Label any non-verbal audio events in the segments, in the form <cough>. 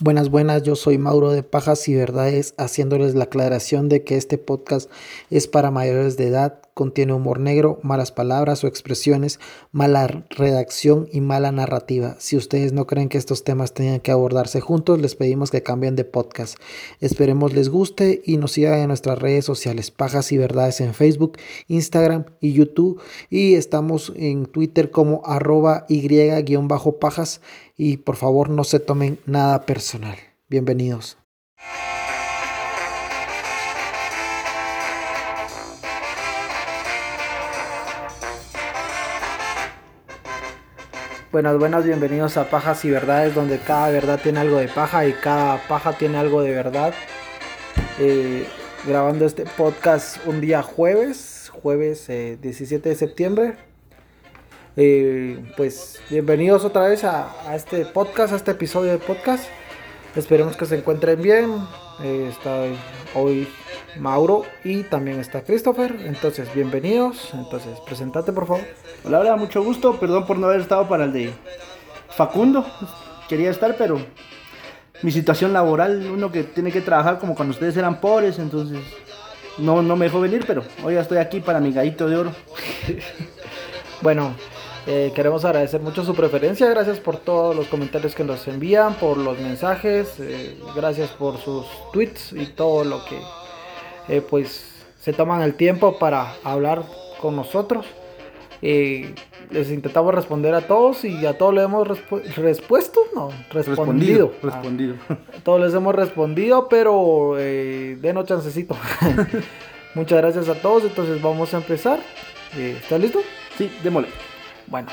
Buenas, buenas, yo soy Mauro de Pajas y Verdades, haciéndoles la aclaración de que este podcast es para mayores de edad, contiene humor negro, malas palabras o expresiones, mala redacción y mala narrativa. Si ustedes no creen que estos temas tengan que abordarse juntos, les pedimos que cambien de podcast. Esperemos les guste y nos sigan en nuestras redes sociales, Pajas y Verdades en Facebook, Instagram y YouTube. Y estamos en Twitter como arroba y-pajas y por favor no se tomen nada personal. Bienvenidos. Buenas, buenas, bienvenidos a Pajas y Verdades, donde cada verdad tiene algo de paja y cada paja tiene algo de verdad. Eh, grabando este podcast un día jueves, jueves 17 eh, de septiembre. Eh, pues bienvenidos otra vez a, este podcast, a este episodio de podcast. Esperemos que se encuentren bien. Está hoy Mauro y también está Christopher. Entonces, bienvenidos. Entonces, presentate por favor. Hola, hola, mucho gusto. Perdón por no haber estado para el de Facundo. Quería estar, pero mi situación laboral, uno que tiene que trabajar como cuando ustedes eran pobres, entonces no, no me dejó venir, pero hoy ya estoy aquí para mi gallito de oro. <laughs> bueno, eh, queremos agradecer mucho su preferencia, gracias por todos los comentarios que nos envían, por los mensajes, eh, gracias por sus tweets y todo lo que eh, pues se toman el tiempo para hablar con nosotros. Les intentamos responder a todos y a todos le hemos respuesto, no, respondido. Respondido. A todos les hemos respondido, pero denos chancecito. <laughs> Muchas gracias a todos, entonces vamos a empezar. ¿Estás listo? Sí, démosle. Bueno.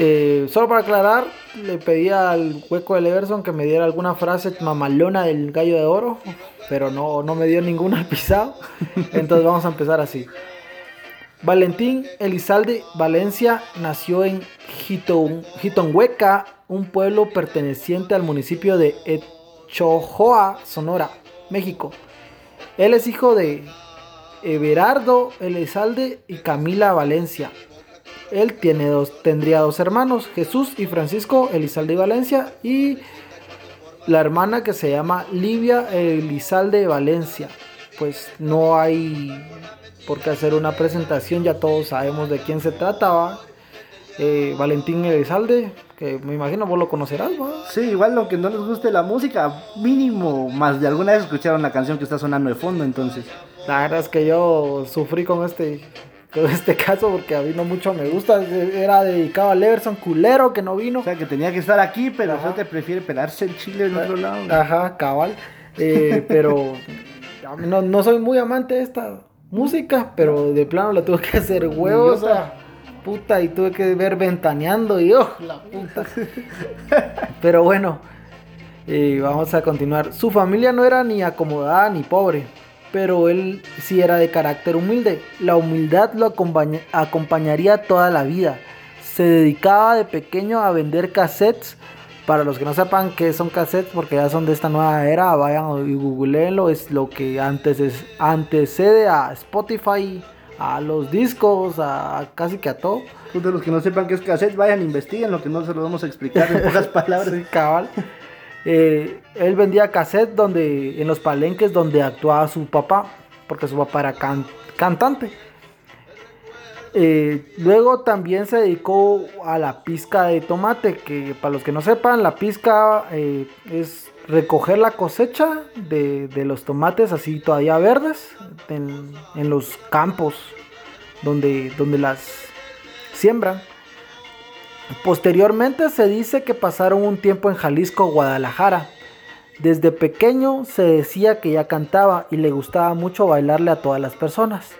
Eh, solo para aclarar, le pedí al hueco de Everson que me diera alguna frase mamalona del gallo de oro, pero no, no me dio ninguna <laughs> pisado. Entonces vamos a empezar así. Valentín Elizalde Valencia nació en Jitonhueca, un pueblo perteneciente al municipio de Echojoa, Sonora, México. Él es hijo de Everardo Elizalde y Camila Valencia. Él tiene dos, tendría dos hermanos, Jesús y Francisco Elizalde Valencia, y la hermana que se llama Livia Elizalde Valencia. Pues no hay por qué hacer una presentación, ya todos sabemos de quién se trataba. Eh, Valentín Elizalde, que me imagino vos lo conocerás, ¿no? Sí, igual lo que no les guste la música, mínimo, más de alguna vez escucharon la canción que está sonando de fondo, entonces. La verdad es que yo sufrí con este con este <laughs> caso porque a mí no mucho me gusta. Era dedicado a Leverson culero que no vino. O sea, que tenía que estar aquí, pero te prefiere pelarse el chile en otro lado. Ajá, cabal. Eh, pero no, no, soy muy amante de esta música, pero de plano la tuve que hacer huevos. puta, y tuve que ver ventaneando y oh, la puta. <laughs> pero bueno, eh, vamos a continuar. Su familia no era ni acomodada ni pobre pero él sí era de carácter humilde. La humildad lo acompañaría toda la vida. Se dedicaba de pequeño a vender cassettes. Para los que no sepan qué son cassettes, porque ya son de esta nueva era, vayan y googleenlo. Es lo que antes es, antecede a Spotify, a los discos, a casi que a todo. De los que no sepan qué es cassette, vayan, investiguen lo que no se lo vamos a explicar en pocas <laughs> palabras. cabal. Eh, él vendía cassette donde, en los palenques donde actuaba su papá, porque su papá era cantante. Eh, luego también se dedicó a la pizca de tomate, que para los que no sepan, la pizca eh, es recoger la cosecha de, los tomates así todavía verdes en, en los campos donde, donde las siembran. Posteriormente se dice que pasaron un tiempo en Jalisco, Guadalajara. Desde pequeño se decía que ya cantaba y le gustaba mucho bailarle a todas las personas.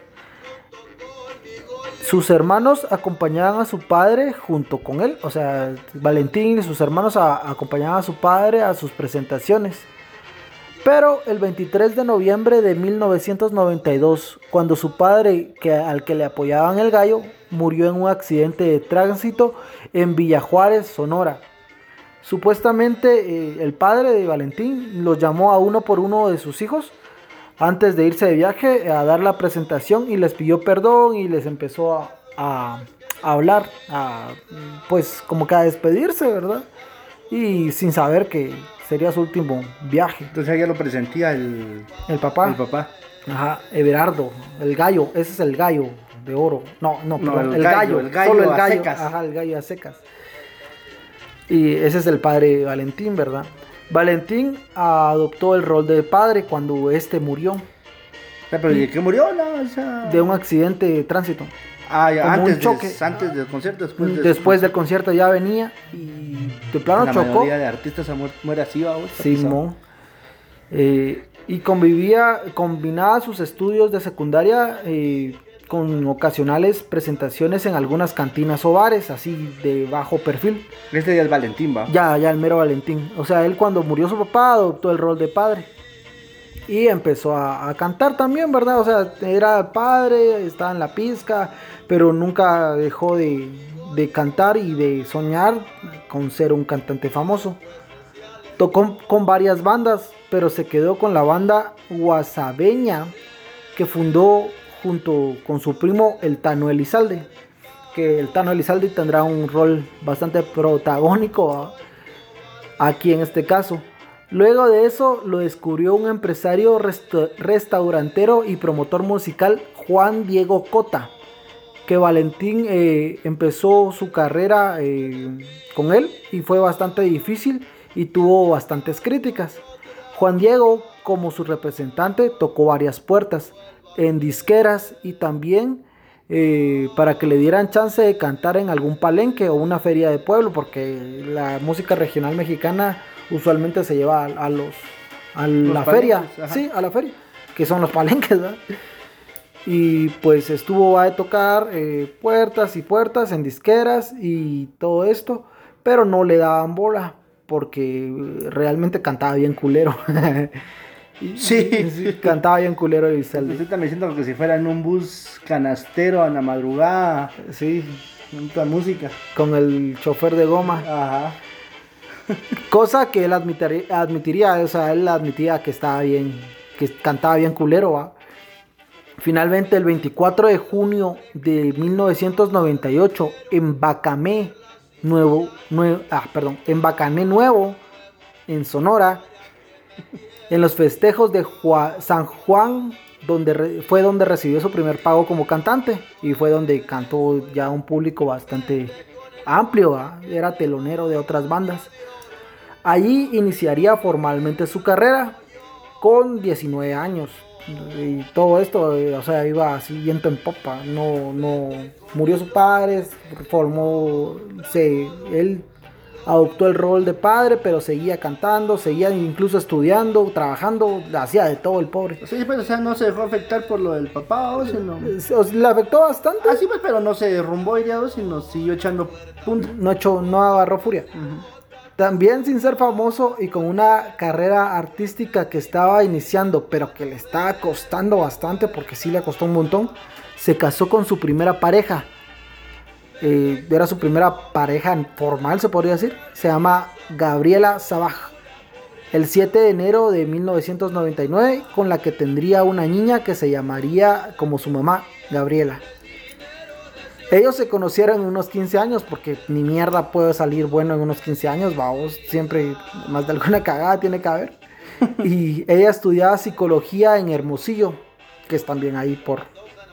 Sus hermanos acompañaban a su padre junto con él, o sea, Valentín y sus hermanos acompañaban a su padre a sus presentaciones. Pero el 23 de noviembre de 1992, cuando su padre, al que le apoyaban el gallo, murió en un accidente de tránsito en Villajuárez, Sonora. Supuestamente eh, el padre de Valentín los llamó a uno por uno de sus hijos antes de irse de viaje a dar la presentación y les pidió perdón y les empezó a, hablar, a, pues como que a despedirse, ¿verdad? y sin saber que sería su último viaje. Entonces ya lo presentía el, El papá. el papá. Ajá, Everardo, el gallo, ese es el gallo de oro. No, no, No, perdón, el el, gallo, gallo, el gallo solo el a gallo. secas. Ajá, el gallo a secas. Y ese es el padre Valentín, ¿verdad? Valentín adoptó el rol de padre cuando este murió pero ¿y de qué murió? No, o sea... de un accidente de tránsito. Ah, ya, como un antes, choque. Antes del concierto, después de Después del concierto ya venía y de plano La chocó. mayoría de artistas muere así, vamos. Simón. Eh, y convivía, combinaba sus estudios de secundaria eh, con ocasionales presentaciones en algunas cantinas o bares, así de bajo perfil. Este día es Valentín, va. Ya, ya el mero Valentín. O sea, él cuando murió su papá adoptó el rol de padre. Y empezó a, a cantar también, ¿verdad? O sea, era padre, estaba en la pizca, pero nunca dejó de, de cantar y de soñar con ser un cantante famoso. Tocó con varias bandas, pero se quedó con la banda Guasabeña, que fundó junto con su primo el Tano Elizalde. Que el Tano Elizalde tendrá un rol bastante protagónico aquí en este caso. Luego de eso lo descubrió un empresario resta- restaurantero y promotor musical, Juan Diego Cota, que Valentín eh, empezó su carrera eh, con él y fue bastante difícil y tuvo bastantes críticas. Juan Diego, como su representante, tocó varias puertas en disqueras y también eh, para que le dieran chance de cantar en algún palenque o una feria de pueblo, porque la música regional mexicana usualmente se lleva a, a los a la feria, ajá. sí, a la feria, que son los palenques, ¿verdad? Y pues estuvo a tocar eh, puertas y puertas en disqueras y todo esto, pero no le daban bola porque realmente cantaba bien culero. <laughs> Y- Sí. cantaba bien culero Elizalde. Usted también siento que si fuera en un bus canastero a la madrugada, Sí, mucha música. con el chofer de goma. Ajá. Cosa que él admitiría, admitiría, o sea, él admitía que estaba bien, que cantaba bien culero, ¿va? Finalmente, el 24 de junio de 1998, en Bacamé, Nuevo, Nue- ah, perdón, en Bacané Nuevo, en Sonora, en los festejos de San Juan, donde fue donde recibió su primer pago como cantante y fue donde cantó ya un público bastante amplio, ¿va? era telonero de otras bandas. Allí iniciaría formalmente su carrera con 19 años. Y todo esto, o sea, iba así viento en popa. No, no murió su padre, formó, se, él adoptó el rol de padre, pero seguía cantando, seguía incluso estudiando, trabajando, hacía de todo el pobre. Sí, pues, o sea, no se dejó afectar por lo del papá, o sino... Eh, Le afectó bastante. Ah, sí, pues, pero no se derrumbó, diría, o, sino siguió echando punta. No, echó, no agarró furia. También sin ser famoso y con una carrera artística que estaba iniciando, pero que le estaba costando bastante, porque sí le costó un montón, se casó con su primera pareja. Eh, era su primera pareja formal, se podría decir. Se llama Gabriela Sabaj. El 7 de enero de 1999, con la que tendría una niña que se llamaría como su mamá, Gabriela. Ellos se conocieron en unos 15 años porque ni mierda puede salir bueno en unos 15 años, vamos, siempre más de alguna cagada tiene que haber. Y ella estudiaba psicología en Hermosillo, que es también ahí por,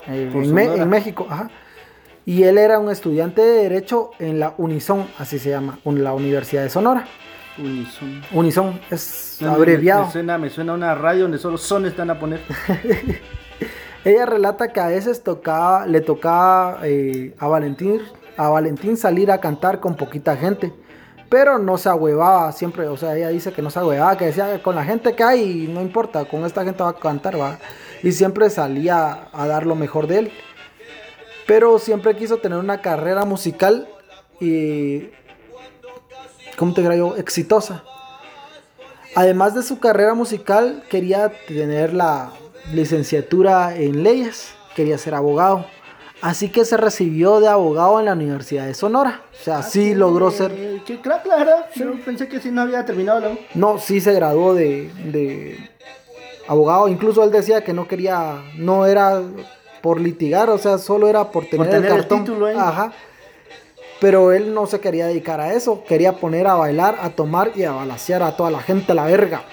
eh, Por en, Me- en México. ajá. Y él era un estudiante de Derecho en la Unison, así se llama, en la Universidad de Sonora. Unison. Unison es No, abreviado. Me, suena, me suena una radio donde solo son están a poner. <laughs> Ella relata que a veces tocaba, le tocaba eh, a Valentín, a Valentín salir a cantar con poquita gente, pero no se ahuevaba siempre, o sea, ella dice que no se ahuevaba, que decía con la gente que hay, no importa, con esta gente va a cantar, va, y siempre salía a dar lo mejor de él, pero siempre quiso tener una carrera musical y, ¿cómo te diría yo? Exitosa. Además de su carrera musical, quería tener la licenciatura en leyes, quería ser abogado. Así que se recibió de abogado en la Universidad de Sonora. O sea, sí logró ser... Eh, Qué crack, la verdad. Yo pensé que sí no había terminado la U. No, sí se graduó de, de abogado. Incluso él decía que no quería, no era por litigar, o sea, solo era por tener, tener el el cartón. título ahí. Ajá. Pero él no se quería dedicar a eso, quería poner a bailar, a tomar y a balasear a toda la gente a la verga.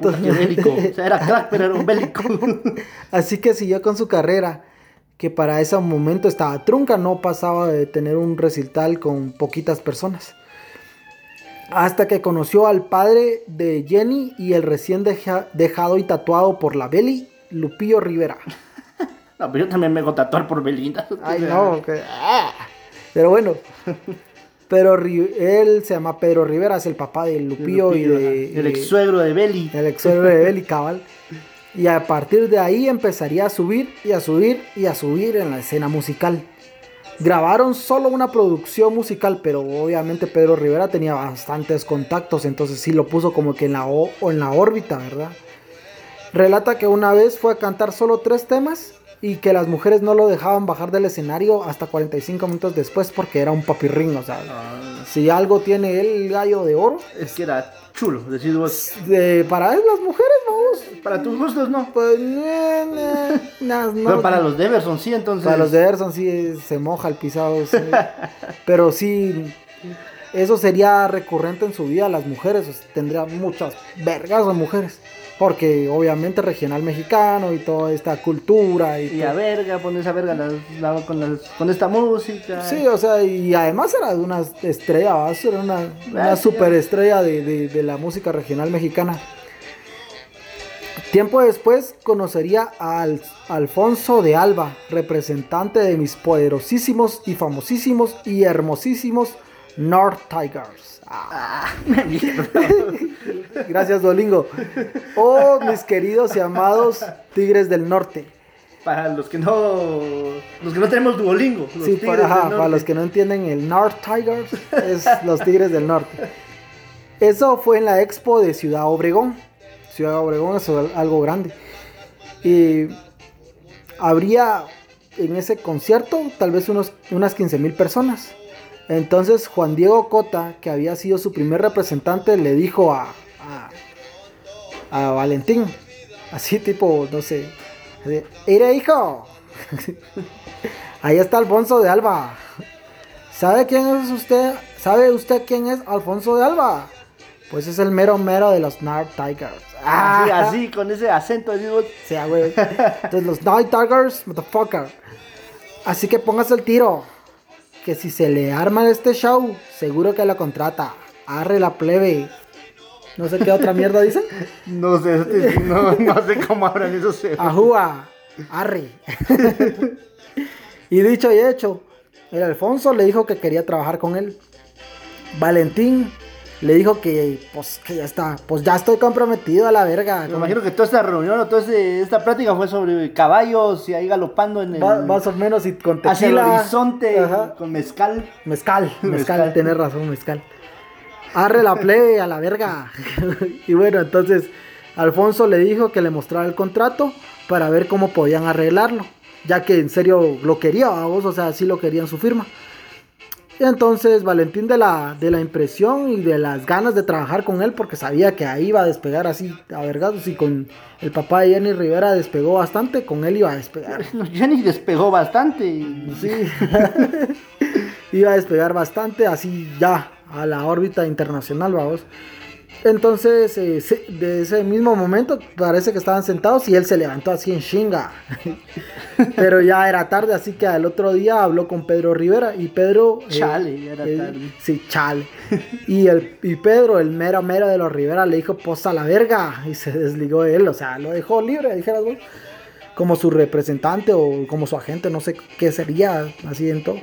Puta, bélico. <laughs> O sea, era crack, pero era un bélico. <laughs> Así que siguió con su carrera, que para ese momento estaba trunca, no pasaba de tener un recital con poquitas personas. Hasta que conoció al padre de Jenny y el recién deja- dejado y tatuado por la Beli, Lupillo Rivera. No, pero yo también me hago tatuar por Belinda. <laughs> Ay, no, que- ah. Pero bueno, pero él se llama Pedro Rivera, es el papá de Lupillo, y de... El ex suegro de Beli. el ex suegro de Beli, cabal. Y a partir de ahí empezaría a subir y a subir y a subir en la escena musical. Grabaron solo una producción musical, pero obviamente Pedro Rivera tenía bastantes contactos, entonces sí lo puso como que en la, o- o en la órbita, ¿verdad? Relata que una vez fue a cantar solo tres temas y que las mujeres no lo dejaban bajar del escenario hasta 45 minutos después porque era un papirrín, o sea, Ah, si algo tiene el gallo de oro, es que era chulo, decís vos. de- para él las mujeres, vamos. Para tus gustos, no. Pues, eh, eh, no, <laughs> no. Pero para los Deverson, sí, entonces. Para los de Everson sí se moja el pisado. sí. <laughs> Pero sí, eso sería recurrente en su vida. Las mujeres o sea, tendrían muchas vergas de mujeres. Porque obviamente regional mexicano y toda esta cultura. Y, Y a verga, pon esa verga la- con, las- con esta música. Sí, o sea, y además era de una estrella, era una, una superestrella de, de, de la música regional mexicana. Tiempo después conocería a Al- Alfonso de Alba, representante de mis poderosísimos y famosísimos y hermosísimos North Tigers. Ah, <laughs> gracias, Dolingo. Oh, mis queridos y amados Tigres del Norte. Para los que no. Los que no tenemos Duolingo. Los Sí, tigres para, ajá, del para los que no entienden, el North Tigers es los Tigres del Norte. Eso fue en la expo de Ciudad Obregón. Ciudad Obregón es al- algo grande. Y habría en ese concierto tal vez unos, unas 15 mil personas. Entonces Juan Diego Cota, que había sido su primer representante, le dijo a, a, a Valentín, así tipo, no sé, así, ¡Ire hijo! <laughs> Ahí está Alfonso de Alba. ¿Sabe quién es usted? ¿Sabe usted quién es Alfonso de Alba? Pues es el mero mero de los Night Tigers. Así, <laughs> así, con ese acento. O sea, güey. Entonces los Night Tigers, motherfucker. Así que póngase el tiro. Que si se le arma este show, seguro que la contrata. Arre la plebe. No sé qué otra mierda dicen. <laughs> No sé, no, no sé cómo hablan esos. Ajúa, arre. <laughs> y dicho y hecho, el Alfonso le dijo que quería trabajar con él. Valentín le dijo que, pues, que ya está, pues ya estoy comprometido a la verga. Me imagino que toda esta reunión o toda este- esta plática fue sobre caballos y ahí galopando en el. Va- más o menos y con tequila. hacia el horizonte Ajá. con mezcal. Mezcal, <laughs> mezcal, Mezcal. tenés razón, mezcal. Arre la plebe a la verga. <laughs> y bueno, entonces Alfonso le dijo que le mostrara el contrato para ver cómo podían arreglarlo. Ya que en serio lo quería, vos, o sea, sí lo querían su firma. Y entonces Valentín de la, de la impresión y de las ganas de trabajar con él, porque sabía que ahí iba a despegar así a vergados. Y con el papá de Jenny Rivera despegó bastante, con él iba a despegar. <laughs> Jenny despegó bastante. Sí. <laughs> Iba a despegar bastante, así ya, a la órbita internacional, vamos. Entonces, eh, de ese mismo momento, parece que estaban sentados y él se levantó así en chinga. <laughs> Pero ya era tarde, así que al otro día habló con Pedro Rivera y Pedro... eh, Chale, ya era eh, tarde. Sí, chale. Y, el, y Pedro, el mero mero de los Rivera, le dijo, posa la verga. Y se desligó de él, o sea, lo dejó libre, dijeras vos. Como su representante o como su agente, no sé qué sería, así en todo.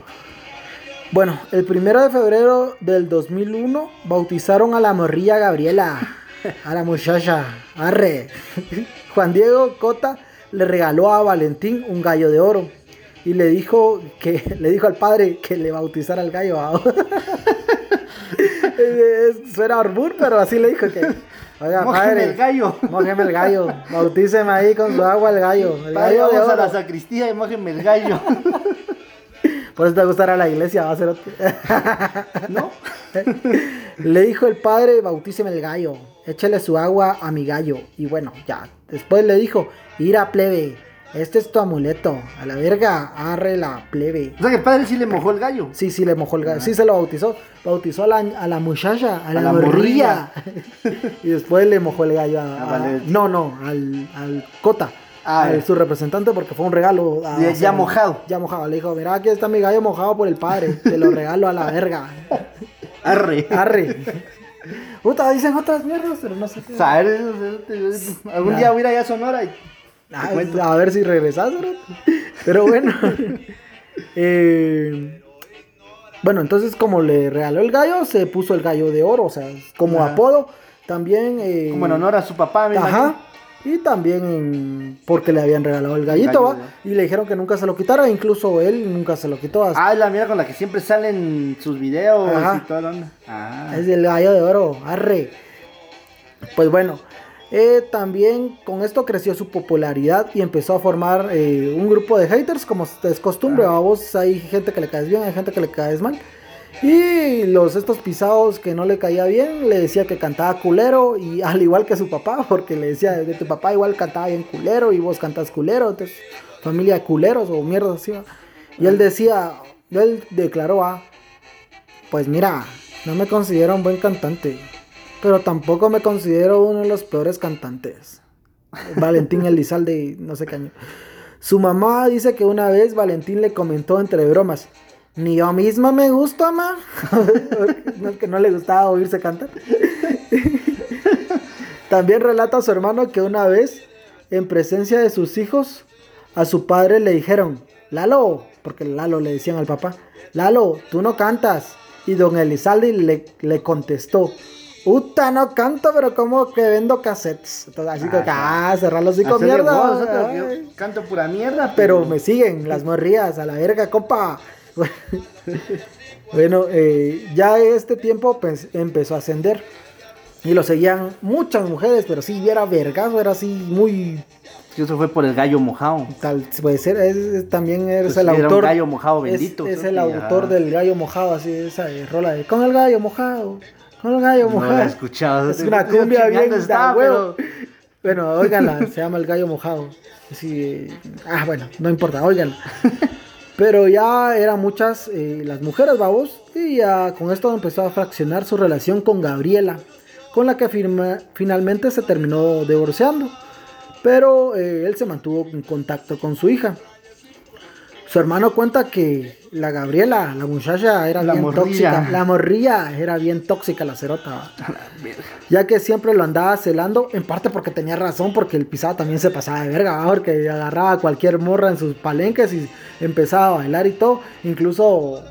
Bueno, el primero de febrero del 2001 bautizaron a la morrilla Gabriela, a la muchacha, arre. Juan Diego Cota le regaló a Valentín un gallo de oro y le dijo que <laughs> le dijo al padre que le bautizara el gallo. <laughs> Es- Suena arbur, pero así le dijo que. Oiga, Mójeme padre, el gallo. mójeme el gallo, bautíceme ahí con su agua el gallo. El Padre, gallo de a la sacristía y mójeme el gallo. <laughs> Por eso te gustará la iglesia, va a ser otro. <laughs> ¿No? Le dijo el padre, bautíceme el gallo, échale su agua a mi gallo. Y bueno, ya. Después le dijo, ir a plebe, este es tu amuleto, a la verga, arre la plebe. O sea que el padre sí le mojó el gallo. Sí, sí, le mojó el gallo, sí se lo bautizó, bautizó a la, a la muchacha, a A la, la morrilla, <laughs> y después le mojó el gallo a, A no, no, al, al Cota. Ah, su representante porque fue un regalo a- Ya- mojado. ya mojado le dijo mira aquí está mi gallo mojado por el padre te lo regalo a la verga <laughs> Arre. arre puta dicen otras mierdas pero no sé qué algún Nah. día voy a ir allá a Sonora y Ah, a ver si regresas, bro. Pero bueno. <laughs> Eh, bueno, entonces como le regaló el gallo, se puso el gallo de oro, o sea, como apodo. También... eh, como en honor a su papá, Ajá. imagino. Y también porque le habían regalado el gallito, gallo, ¿va? Y le dijeron que nunca se lo quitara, incluso él nunca se lo quitó. hasta- Ah, es la mierda con la que siempre salen sus videos Ajá. y toda la onda. Ah. Es el gallo de oro, arre. Pues bueno, eh, también con esto creció su popularidad y empezó a formar eh, un grupo de haters, como es costumbre. A vos hay gente que le caes bien, hay gente que le caes mal. Y los estos pisados que no le caía bien, le decía que cantaba culero, y <laughs> al igual que su papá, porque le decía de tu papá igual cantaba bien culero y vos cantas culero, entonces familia de culeros o mierda así. Y él decía, él declaró, ah, pues mira, no me considero un buen cantante, pero tampoco me considero uno de los peores cantantes. <laughs> Valentín Elizalde, no sé qué año. Su mamá dice que una vez Valentín le comentó entre bromas, ni yo misma me gusta, ma. <laughs> no, que no le gustaba oírse cantar. <laughs> También relata a su hermano que una vez, en presencia de sus hijos, a su padre le dijeron, Lalo, porque Lalo le decían al papá, Lalo, tú no cantas. Y don Elizalde le, le contestó, Uta, no canto, pero como que vendo cassettes. Entonces, así que, ah, cerrar los Hacerle mierda. canto pura mierda, Pero me siguen las morrías, a la verga, compa. <laughs> bueno, eh, ya este tiempo pues, empezó a ascender. Y lo seguían muchas mujeres, pero sí, era vergazo, era así muy Eso fue por el gallo mojado. tal. Puede ser, es, es- también eres Pues el sí, era un autor. gallo mojado es- bendito, Es, el autor ya. del gallo mojado, así, esa eh, rola de con el gallo mojado, con el gallo No mojado. la he escuchado. Es una cumbia bien da está, pero- Bueno, óiganla, se llama El Gallo Mojado. Así, eh, ah, bueno, no importa, óiganla. <laughs> Pero ya eran muchas eh, las mujeres, babos, y ya con esto empezó a fraccionar su relación con Gabriela, con la que finalmente se terminó divorciando. Pero eh, él se mantuvo en contacto con su hija. Su hermano cuenta que la Gabriela, la muchacha, era La bien morrilla. tóxica. La morrilla era bien tóxica, la cerota. ya que siempre lo andaba celando, en parte porque tenía razón, porque el pisado también se pasaba de verga, ¿va? porque agarraba a cualquier morra en sus palenques y empezaba a bailar y todo. Incluso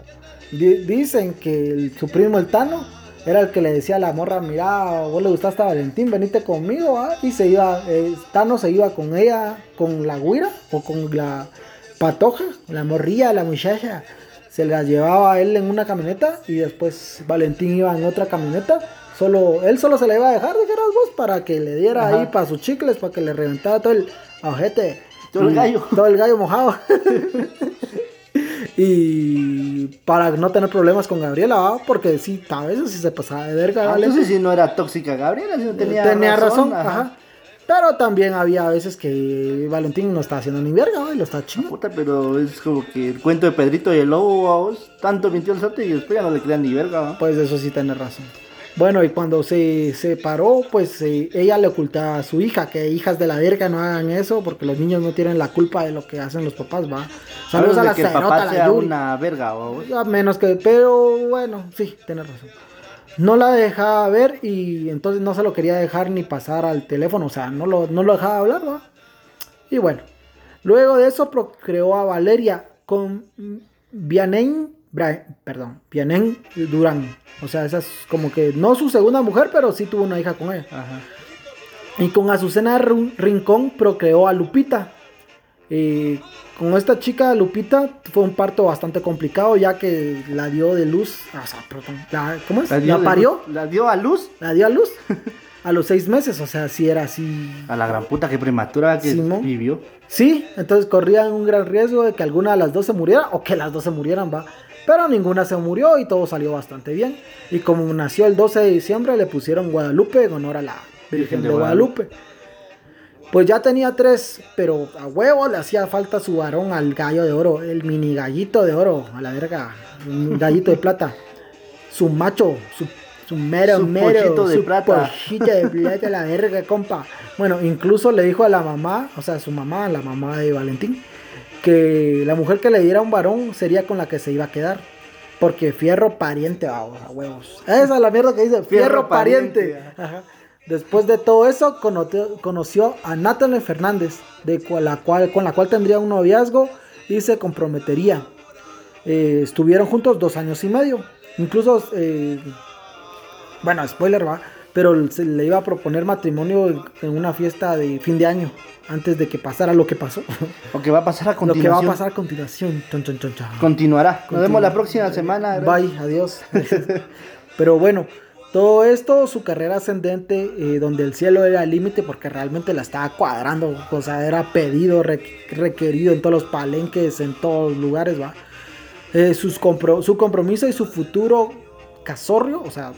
di- dicen que el- su primo el Tano era el que le decía a la morra, mira, vos le gustaste a Valentín, venite conmigo, ¿va? y se iba, eh, Tano se iba con ella, con la guira o con la patoja, la morrilla, la muchacha. Se las llevaba a él en una camioneta y después Valentín iba en otra camioneta. Solo, él solo se la iba a dejar, dijeras vos, para que le diera Ajá. ahí para sus chicles, para que le reventara todo el ojete. Todo el gallo. <laughs> Todo el gallo mojado. <laughs> y para no tener problemas con Gabriela, ¿va? porque sí, a veces sí se pasaba de verga. Ah. Entonces si no era tóxica Gabriela, si no tenía, Tenía razón, ajá. ajá. Pero también había veces que Valentín no estaba haciendo ni verga, ¿va? y lo estaba chingando. Puta, pero es como que el cuento de Pedrito y el lobo, vamos, tanto mintió el sote y después ya no le crean ni verga, ¿va? Pues eso sí tiene razón. Bueno, y cuando se separó, pues eh, ella le ocultaba a su hija, que hijas de la verga no hagan eso, porque los niños no tienen la culpa de lo que hacen los papás, va. Saludos a de la que el papá la sea Yuri. una verga, vamos. A menos que, pero bueno, sí, tiene razón. No la dejaba ver y entonces no se lo quería dejar ni pasar al teléfono, o sea, no lo, no lo dejaba hablar, ¿va? Y bueno, luego de eso procreó a Valeria con Vianey, Bra- perdón, Vianey Durán. O sea, esa es como que no su segunda mujer, pero sí tuvo una hija con ella. Ajá. Y con Azucena Rincón procreó a Lupita. Eh, con esta chica Lupita fue un parto bastante complicado ya que la dio de luz, o sea, perdón, la- ¿cómo es? La, dio parió, luz- La dio a luz. la dio a luz <laughs> a los seis meses, o sea, sí era así. A la gran puta que prematura que vivió. Sí, entonces corrían un gran riesgo de que alguna de las dos se muriera o que las dos se murieran, va. Pero ninguna se murió y todo salió bastante bien. Y como nació el 12 de diciembre, le pusieron Guadalupe en honor a la Virgen de, Guadalupe. Pues ya tenía tres, pero a huevo le hacía falta su varón al gallo de oro, el mini gallito de oro, a la verga, un <laughs> gallito de plata. Su macho, su, su mero, Su mero, de su plata. de <laughs> plata, la verga, compa. Bueno, incluso le dijo a la mamá, o sea, su mamá, la mamá de Valentín, que la mujer que le diera un varón sería con la que se iba a quedar. Porque fierro pariente, vamos, a huevos. Esa es la mierda que dice, fierro, Fierro pariente. pariente, Ajá. Después de todo eso, conoció, a Natalie Fernández, de la cual, con la cual tendría un noviazgo y se comprometería. Eh, estuvieron juntos dos años y medio. Incluso, eh, bueno, spoiler va, pero se le iba a proponer matrimonio en una fiesta de fin de año, antes de que pasara lo que pasó. <laughs> Lo que va a pasar a lo continuación. que va a pasar a continuación. Chon, chon, chon, chon. Continuará. Nos vemos la próxima semana. Bye, adiós. <laughs> Pero bueno, todo esto, su carrera ascendente, eh, donde el cielo era el límite, porque realmente la estaba cuadrando, o sea, era pedido, re- requerido en todos los palenques, en todos los lugares, va. Eh, su compromiso y su futuro casorrio, o sea,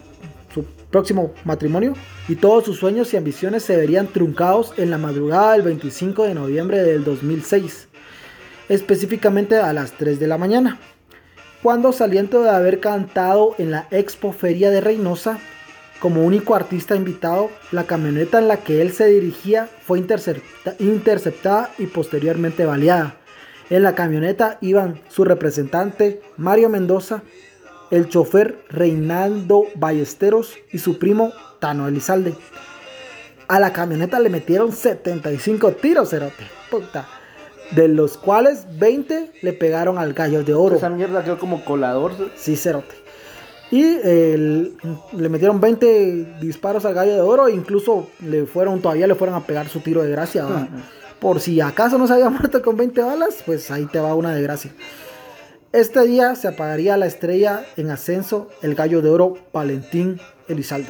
su próximo matrimonio, y todos sus sueños y ambiciones se verían truncados en la madrugada del 25 de noviembre del 2006, específicamente a las 3 de la mañana cuando saliendo de haber cantado en la Expo Feria de Reynosa como único artista invitado, la camioneta en la que él se dirigía fue intercepta- interceptada y posteriormente baleada. En la camioneta iban su representante Mario Mendoza, el chofer Reinaldo Ballesteros y su primo Tano Elizalde. A la camioneta le metieron 75 tiros, cerote, puta, de los cuales 20 le pegaron al gallo de oro. Esa mierda quedó como colador. Sí, cerote. Y le metieron 20 disparos al gallo de oro. E incluso le fueron, todavía le fueron a pegar su tiro de gracia. Por si acaso no se había <laughs> muerto con 20 balas, pues ahí te va una de gracia. Este día se apagaría la estrella en ascenso, el gallo de oro Valentín Elizalde.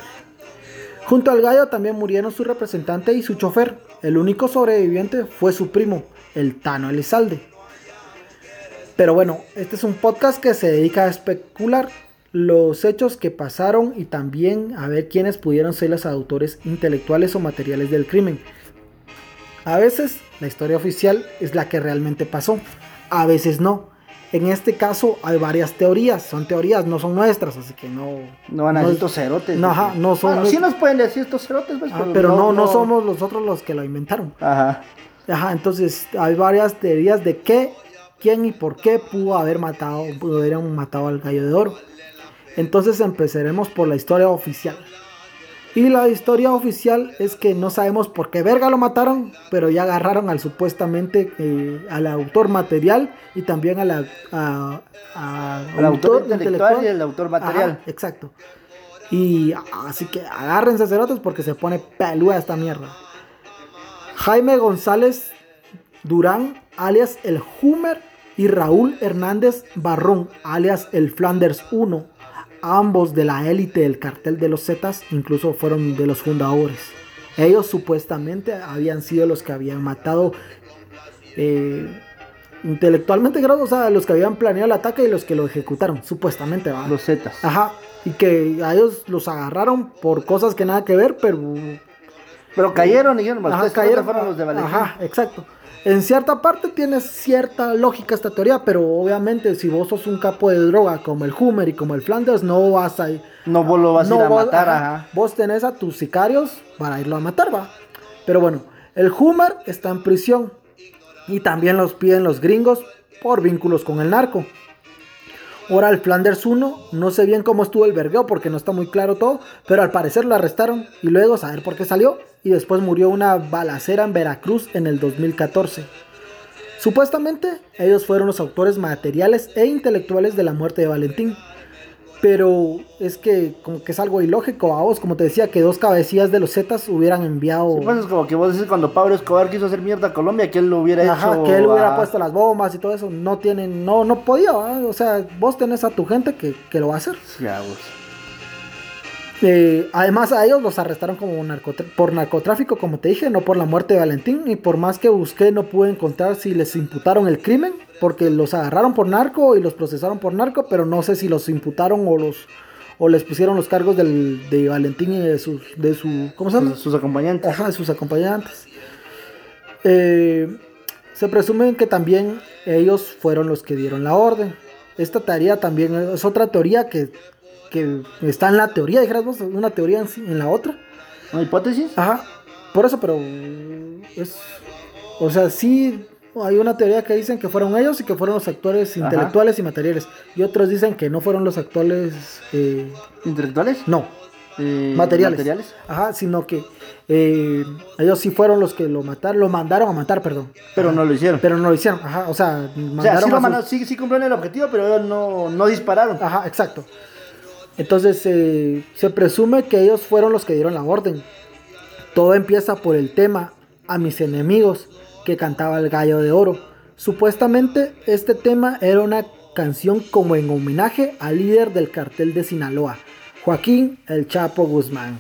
Junto al gallo también murieron su representante y su chofer. El único sobreviviente fue su primo, el Tano Elizalde. Pero bueno, este es un podcast que se dedica a especular los hechos que pasaron y también a ver quiénes pudieron ser los autores intelectuales o materiales del crimen. A veces la historia oficial es la que realmente pasó, a veces no. En este caso hay varias teorías, son teorías, no son nuestras, así que no... No van a no decir es- estos cerotes. No, ajá, no son- Bueno, sí nos pueden decir estos cerotes, pues, Ah, pero no, no somos nosotros los que lo inventaron. Ajá. Ajá, entonces hay varias teorías de qué, quién y por qué pudo haber matado, pudieron matado al gallo de oro. Entonces empezaremos por la historia oficial. Y la historia oficial es que no sabemos por qué verga lo mataron, pero ya agarraron al supuestamente eh, al autor material y también a la, a- a- El autor intelectual y el autor material. Ajá, exacto. Y así que agárrense cerotes porque se pone peluda esta mierda. Jaime González Durán, alias el Humer, y Raúl Hernández Barrón, alias el Flanders 1, ambos de la élite del cartel de los Zetas, incluso fueron de los fundadores. Ellos supuestamente habían sido los que habían matado eh, intelectualmente, creo, o sea, los que habían planeado el ataque y los que lo ejecutaron, supuestamente. ¿va? Los Zetas. Ajá, y que a ellos los agarraron por cosas que nada que ver, pero Pero cayeron y dijeron, Ajá, ustedes cayeron. fueron los de Valentín. Ajá, exacto. En cierta parte tiene cierta lógica esta teoría, pero obviamente si vos sos un capo de droga como el Hummer y como el Flanders, no vas a ir. No vos lo vas a ir a matar, ajá, ajá. Vos tenés a tus sicarios para irlo a matar, va. Pero bueno, el Hummer está en prisión y también los piden los gringos por vínculos con el narco. Ahora el Flanders 1, no sé bien cómo estuvo el vergueo porque no está muy claro todo, pero al parecer lo arrestaron y luego saber por qué salió y después murió una balacera en Veracruz en el 2014. Supuestamente ellos fueron los autores materiales e intelectuales de la muerte de Valentín. Pero es que como que es algo ilógico a vos, como te decía, que dos cabecillas de los Zetas hubieran enviado... Sí, pues es como que vos decís cuando Pablo Escobar quiso hacer mierda a Colombia, que él lo hubiera Ajá, hecho. que él hubiera a- puesto las bombas y todo eso, no tienen, no, no podía, o sea, vos tenés a tu gente que, que lo va a hacer. Ya, vos. Eh, además a ellos los arrestaron como por narcotráfico, como te dije, no por la muerte de Valentín, y por más que busqué no pude encontrar si les imputaron el crimen, porque los agarraron por narco y los procesaron por narco, pero no sé si los imputaron o los o les pusieron los cargos del, de Valentín y de sus de su ¿cómo se llama? Sus, sus acompañantes. Ajá, de sus acompañantes. Eh, se presume que también ellos fueron los que dieron la orden. Esta teoría también es otra teoría que, que está en la teoría, dijeras vos, una teoría en, sí- en la otra. ¿Una hipótesis? Ajá, por eso, pero es. O sea, sí hay una teoría que dicen que fueron ellos y que fueron los actores Ajá. intelectuales y materiales. Y otros dicen que no fueron los actores. eh, ¿Intelectuales? no, Eh, materiales. ¿Materiales? Ajá, sino que eh, ellos sí fueron los que lo mataron, lo mandaron a matar, perdón. Pero Ajá. no lo hicieron. Pero no lo hicieron, ajá, o sea, o sea, mandaron sí, a mandaron- sí, sí cumplieron el objetivo, pero ellos no, no dispararon. Ajá, exacto. Entonces eh, se presume que ellos fueron los que dieron la orden. Todo empieza por el tema A mis enemigos que cantaba el gallo de oro. Supuestamente este tema era una canción como en homenaje al líder del cartel de Sinaloa, Joaquín el Chapo Guzmán.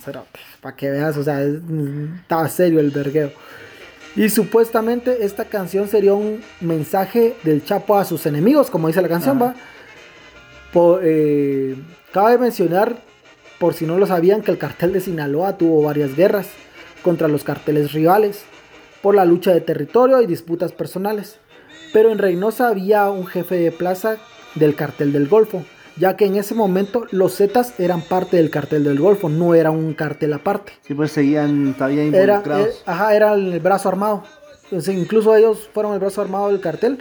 Para que veas, o sea, es- mm, estaba serio el vergueo. Y supuestamente esta canción sería un mensaje del Chapo a sus enemigos, como dice la canción, Ajá. va. Eh, cabe mencionar, por si no lo sabían, que el cartel de Sinaloa tuvo varias guerras contra los carteles rivales por la lucha de territorio y disputas personales. Pero en Reynosa había un jefe de plaza del cartel del Golfo, ya que en ese momento los Zetas eran parte del cartel del Golfo, no era un cartel aparte. Sí, pues seguían Era, involucrados. eh, ajá, era el brazo armado. Entonces, incluso ellos fueron el brazo armado del cartel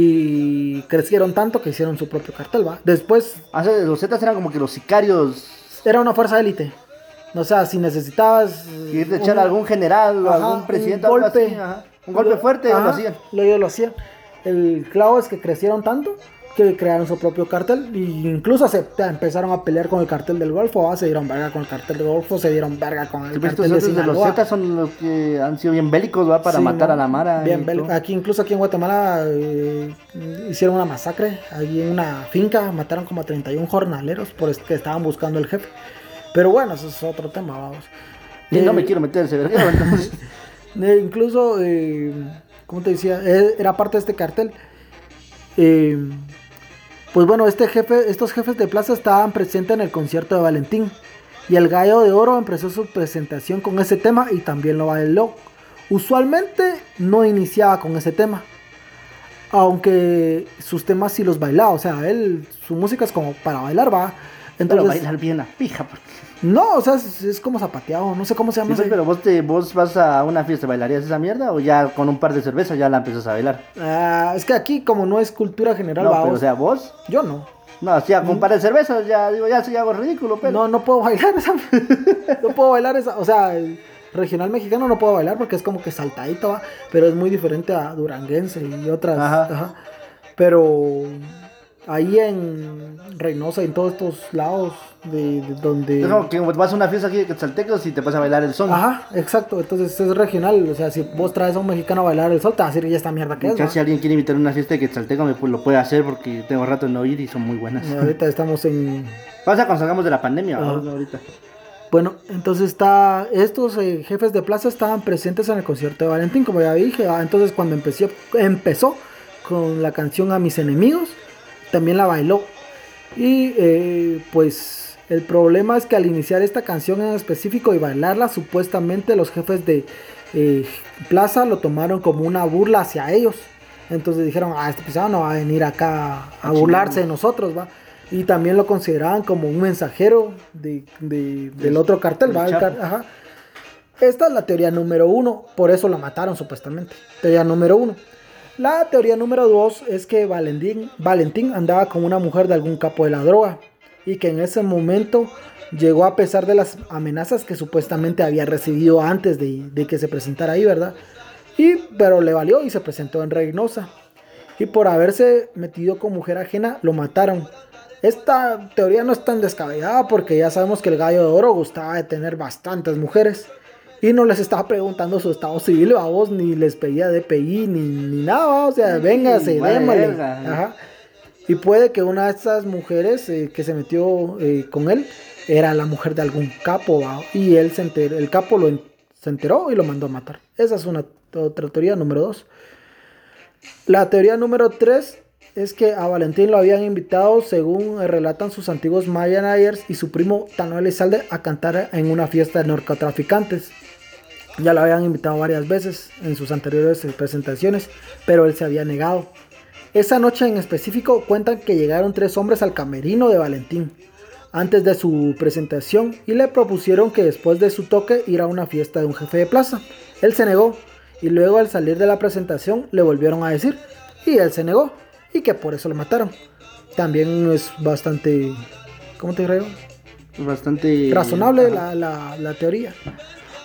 y crecieron tanto que hicieron su propio cartel, ¿va? Después Ah, los Zetas eran como que los sicarios. era una fuerza élite. O sea, si necesitabas... De un- echar a algún general o algún presidente, un algo golpe, así, ajá. un golpe fuerte, Ajá, lo hacían. lo- ellos lo hacían. El clavo es que crecieron tanto que crearon su propio cartel e incluso se empezaron a pelear con el cartel del Golfo, ¿va? se dieron verga con el cartel del Golfo, se dieron verga con el Sí, pues, cartel de de los Sinaloa. Zetas son los que han sido bien bélicos, ¿va? Para Sí, matar a la Mara. Bien y bélico. todo. Aquí, incluso aquí en Guatemala, eh, hicieron una masacre. Allí en una finca mataron como a 31 jornaleros por que estaban buscando el jefe. Pero bueno, eso es otro tema, vamos. Y no Eh, me quiero meter ese <laughs> entonces. eh, incluso, eh, ¿cómo te decía? Eh, era parte de este cartel. Eh, pues bueno, este jefe, estos jefes de plaza estaban presentes en el concierto de Valentín. Y el Gallo de Oro empezó su presentación con ese tema y también lo bailó. Usualmente no iniciaba con ese tema. Aunque sus temas sí los bailaba. O sea, él, su música es como para bailar, va. Pero Entonces, bailar bien a pija. porque- no, o sea, es, es como zapateado. No sé cómo se Sí, llama. ese- pero vos, te, vos vas a una fiesta, ¿bailarías esa mierda? ¿O ya con un par de cervezas ya la empiezas a bailar? Ah, es que aquí, como no es cultura general, No, va, pero o sea, vos. yo no. No, o sea, con un par de cervezas ya digo, ya soy algo ridículo, pero. No, no puedo bailar esa. <laughs> no puedo bailar esa. O sea, el regional mexicano no puedo bailar porque es como que saltadito, ¿va? pero es muy diferente a duranguense y otras. Ajá. ajá. Pero ahí en Reynosa en todos estos lados de, de donde. Como que vas a una fiesta aquí de Quetzaltecos y te vas a bailar el son. Ajá, exacto. Entonces es regional. O sea, si vos traes a un mexicano a bailar el sol, te va a decir, ¿y esta mierda qué es? Ya va?". si alguien quiere invitar a una fiesta de Quetzalteco, me, pues, lo puede hacer porque tengo rato en no ir y son muy buenas. Y ahorita estamos en. <laughs> Pasa cuando salgamos de la pandemia, no ahorita. Bueno, entonces está, estos eh, jefes de plaza estaban presentes en el concierto de Valentín, como ya dije. ah, entonces cuando empezó, empezó con la canción A mis enemigos, también la bailó. Y eh, pues el problema es que al iniciar esta canción en específico y bailarla, supuestamente los jefes de eh, plaza lo tomaron como una burla hacia ellos. Entonces dijeron, ah, este pisado no va a venir acá a A burlarse de nosotros, va. Y también lo consideraban como un mensajero de, de- del otro cartel, va. Car- ajá. Esta es la teoría número uno, por eso la mataron supuestamente. Teoría número uno. La teoría número dos es que Valentín, andaba con una mujer de algún capo de la droga y que en ese momento llegó a pesar de las amenazas que supuestamente había recibido antes de, de que se presentara ahí, ¿verdad? Y, pero le valió y se presentó en Reynosa. Y por haberse metido con mujer ajena, lo mataron. Esta teoría no es tan descabellada porque ya sabemos que el gallo de oro gustaba de tener bastantes mujeres. Y no les estaba preguntando su estado civil a vos, ni les pedía DPI, ni, ni nada, ¿va? o sea, Sí, véngase, verga. Ajá. Y puede que una de estas mujeres eh, que se metió eh, con él era la mujer de algún capo, ¿va? y él se enteró, el capo lo en- se enteró y lo mandó a matar. Esa es una otra teoría número dos. La teoría número tres es que a Valentín lo habían invitado, según relatan sus antiguos managers y su primo Tano Elizalde, a cantar en una fiesta de narcotraficantes. Ya lo habían invitado varias veces en sus anteriores presentaciones, pero él se había negado. Esa noche en específico cuentan que llegaron tres hombres al camerino de Valentín antes de su presentación y le propusieron que después de su toque ir a una fiesta de un jefe de plaza. Él se negó y luego al salir de la presentación le volvieron a decir y él se negó y que por eso lo mataron. También es bastante, ¿cómo te creo? Bastante razonable la, la, la, teoría.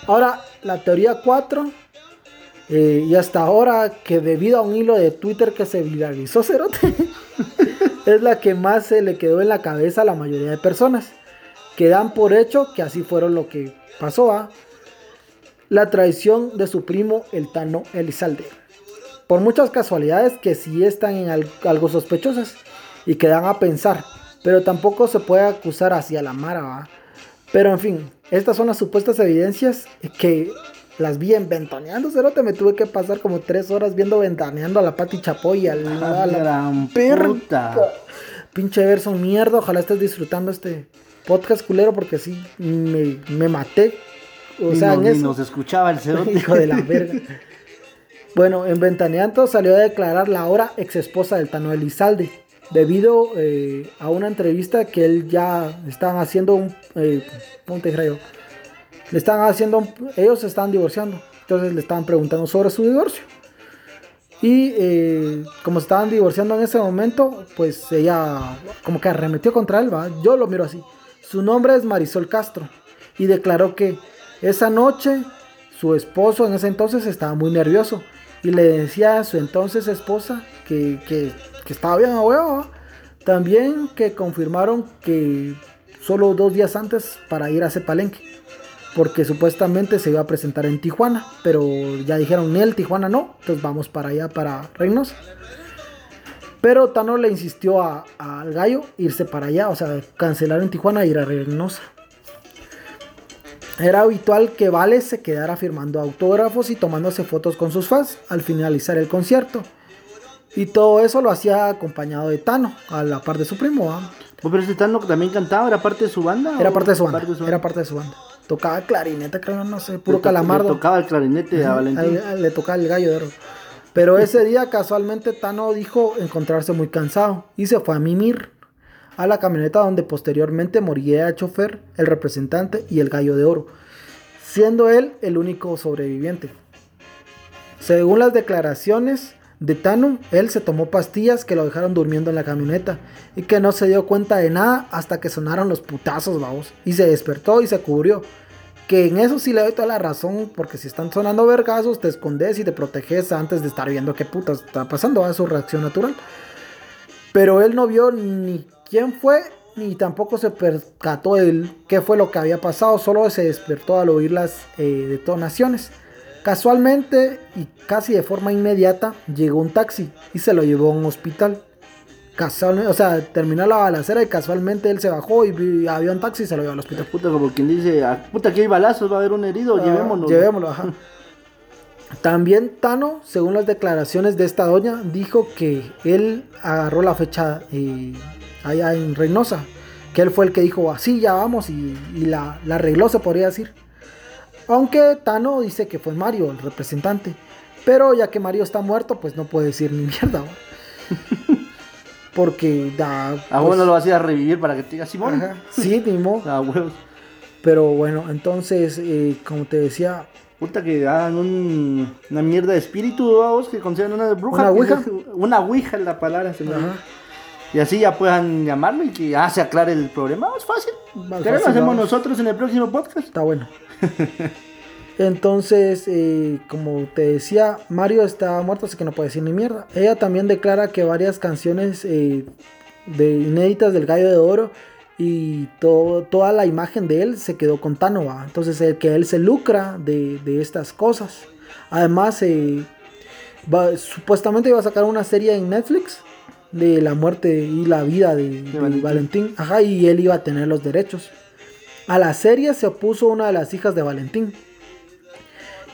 Ahora, la teoría 4, eh, y hasta ahora que debido a un hilo de Twitter que se viralizó, Cerote, <laughs> es la que más se le quedó en la cabeza a la mayoría de personas, que dan por hecho que así fueron lo que pasó a la traición de su primo el Tano Elizalde. Por muchas casualidades que sí están en algo sospechosas y que dan a pensar, pero tampoco se puede acusar hacia la Mara. Pero en fin, estas son las supuestas evidencias que las vi en Ventaneando, Cerote. Me tuve que pasar como tres horas viendo Ventaneando a la Pati Chapoy, a la, a la gran puta. Pinche verso mierda. Ojalá estés disfrutando este podcast culero porque sí me, me maté. O sea, en eso. nos escuchaba el Cerote. <laughs> Hijo de la verga. <laughs> bueno, en Ventaneando salió a declarar la ahora ex esposa del Tano Elizalde. Debido eh, a una entrevista que él ya estaban haciendo un. Eh, le están haciendo, ellos se están divorciando, entonces le estaban preguntando sobre su divorcio. Y eh, como se estaban divorciando en ese momento, pues ella como que arremetió contra él, ¿va? yo lo miro así. Su nombre es Marisol Castro y declaró que esa noche su esposo en ese entonces estaba muy nervioso y le decía a su entonces esposa que, que, estaba bien a También que confirmaron que solo dos días antes para ir a ese palenque porque supuestamente se iba a presentar en Tijuana, pero ya dijeron, el Tijuana no, entonces vamos para allá, para Reynosa. Pero Tano le insistió al gallo irse para allá, o sea, cancelar en Tijuana e ir a Reynosa. Era habitual que Vale se quedara firmando autógrafos y tomándose fotos con sus fans al finalizar el concierto. Y todo eso lo hacía acompañado de Tano, a la par de su primo. Pero ese Tano también cantaba, ¿era parte de su banda? Era parte de su banda, era parte de su banda. Tocaba clarinete, creo, no sé, puro calamardo. Le tocaba el clarinete a Valentín. le tocaba el gallo de oro. Pero ese día casualmente Tano dijo encontrarse muy cansado y se fue a mimir a la camioneta donde posteriormente moriría el chofer, el representante y el gallo de oro, siendo él el único sobreviviente. Según las declaraciones, de Tano, él se tomó pastillas que lo dejaron durmiendo en la camioneta y que no se dio cuenta de nada hasta que sonaron los putazos, vamos. Y se despertó y se cubrió. Que en eso sí le doy toda la razón, porque si están sonando vergazos, te escondes y te proteges antes de estar viendo qué puta está pasando, a su reacción natural. Pero él no vio ni quién fue, ni tampoco se percató de qué fue lo que había pasado, solo se despertó al oír las eh, detonaciones. Casualmente y casi de forma inmediata llegó un taxi y se lo llevó a un hospital. Casualmente, o sea, terminó la balacera y casualmente él se bajó y había un taxi y se lo llevó al hospital. Puta, como quien dice, ah, puta, aquí hay balazos, va a haber un herido, ah, llevémoslo. Llevémoslo, ajá. También Tano, según las declaraciones de esta doña, dijo que él agarró la fecha eh, allá en Reynosa. Que él fue el que dijo, así ya vamos y, la, la arregló, se podría decir. Aunque Tano dice que fue Mario el representante. Pero ya que Mario está muerto, pues no puede decir ni <laughs> mierda. Porque da. A ah, pues, lo vas a revivir para que te diga Simón. sí, Timo. <laughs> Ah, huevos. Pero bueno, entonces, eh, como te decía. Puta que hagan un, una mierda de espíritu, vos, que consigan una bruja. Una ouija. una ouija es la palabra, Y así ya puedan llamarlo y que ya se aclare el problema. Es fácil. ¿Qué lo hacemos nosotros en el próximo podcast? Está bueno. <laughs> Entonces, eh, como te decía, Mario está muerto, así que no puede decir ni mierda. Ella también declara que varias canciones eh, de inéditas del Gallo de Oro y toda la imagen de él se quedó con Tano. Entonces, el que él se lucra de, estas cosas. Además, eh, supuestamente iba a sacar una serie en Netflix de la muerte y la vida de, Valentín. Ajá, y él iba a tener los derechos. A la serie se opuso una de las hijas de Valentín.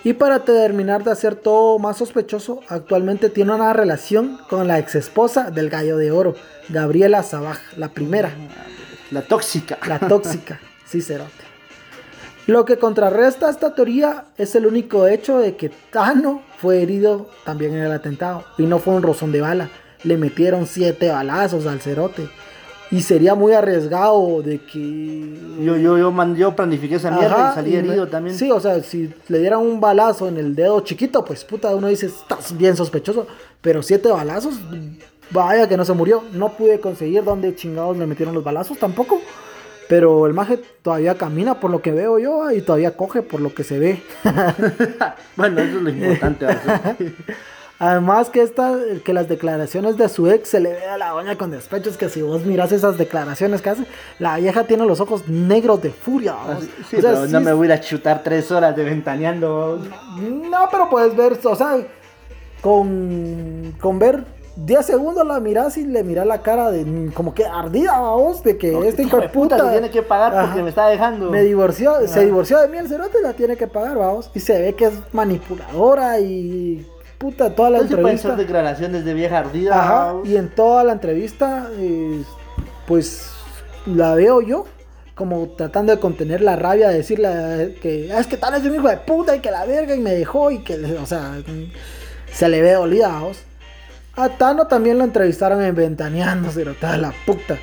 Y para terminar de hacer todo más sospechoso, actualmente tiene una relación con la ex esposa del gallo de oro, Gabriela Sabaj, la primera. La tóxica. La tóxica, <laughs> sí, cerote. Lo que contrarresta esta teoría es el único hecho de que Tano fue herido también en el atentado y no fue un rozón de bala. Le metieron siete balazos al cerote. Y sería muy arriesgado de que. Yo, yo, yo, man- yo planifiqué esa mierda Ajá, y salí y me- herido también. Sí, o sea, si le dieran un balazo en el dedo chiquito, pues puta, uno dice, estás bien sospechoso. Pero siete balazos, vaya que no se murió. No pude conseguir dónde chingados le metieron los balazos tampoco. Pero el maje todavía camina por lo que veo yo y todavía coge por lo que se ve. <laughs> Bueno, eso es lo importante. <laughs> Además que esta, que las declaraciones de su ex se le ve a la doña con despechos que si vos miras esas declaraciones que hace, la vieja tiene los ojos negros de furia. vos. Sí, O sea, pero sí no me voy a chutar tres horas de ventaneando. No, pero puedes ver, o sea, con, con ver 10 segundos la miras y le miras la cara de mm, como que ardida vos de que este hijo de puta se tiene que pagar porque Ajá. me está dejando. me divorció, se divorció de mí el cerote y la tiene que pagar, vamos. Y se ve que es manipuladora y puta toda la pueden entrevista. declaraciones de vieja ardida. Ajá, y en toda la entrevista, eh, pues la veo yo como tratando de contener la rabia, de decirle que "Ah, es que tal es un hijo de puta y que la verga y me dejó y que, o sea, se le ve dolida a vos. A Tano también lo entrevistaron en Ventaneando, pero toda la puta.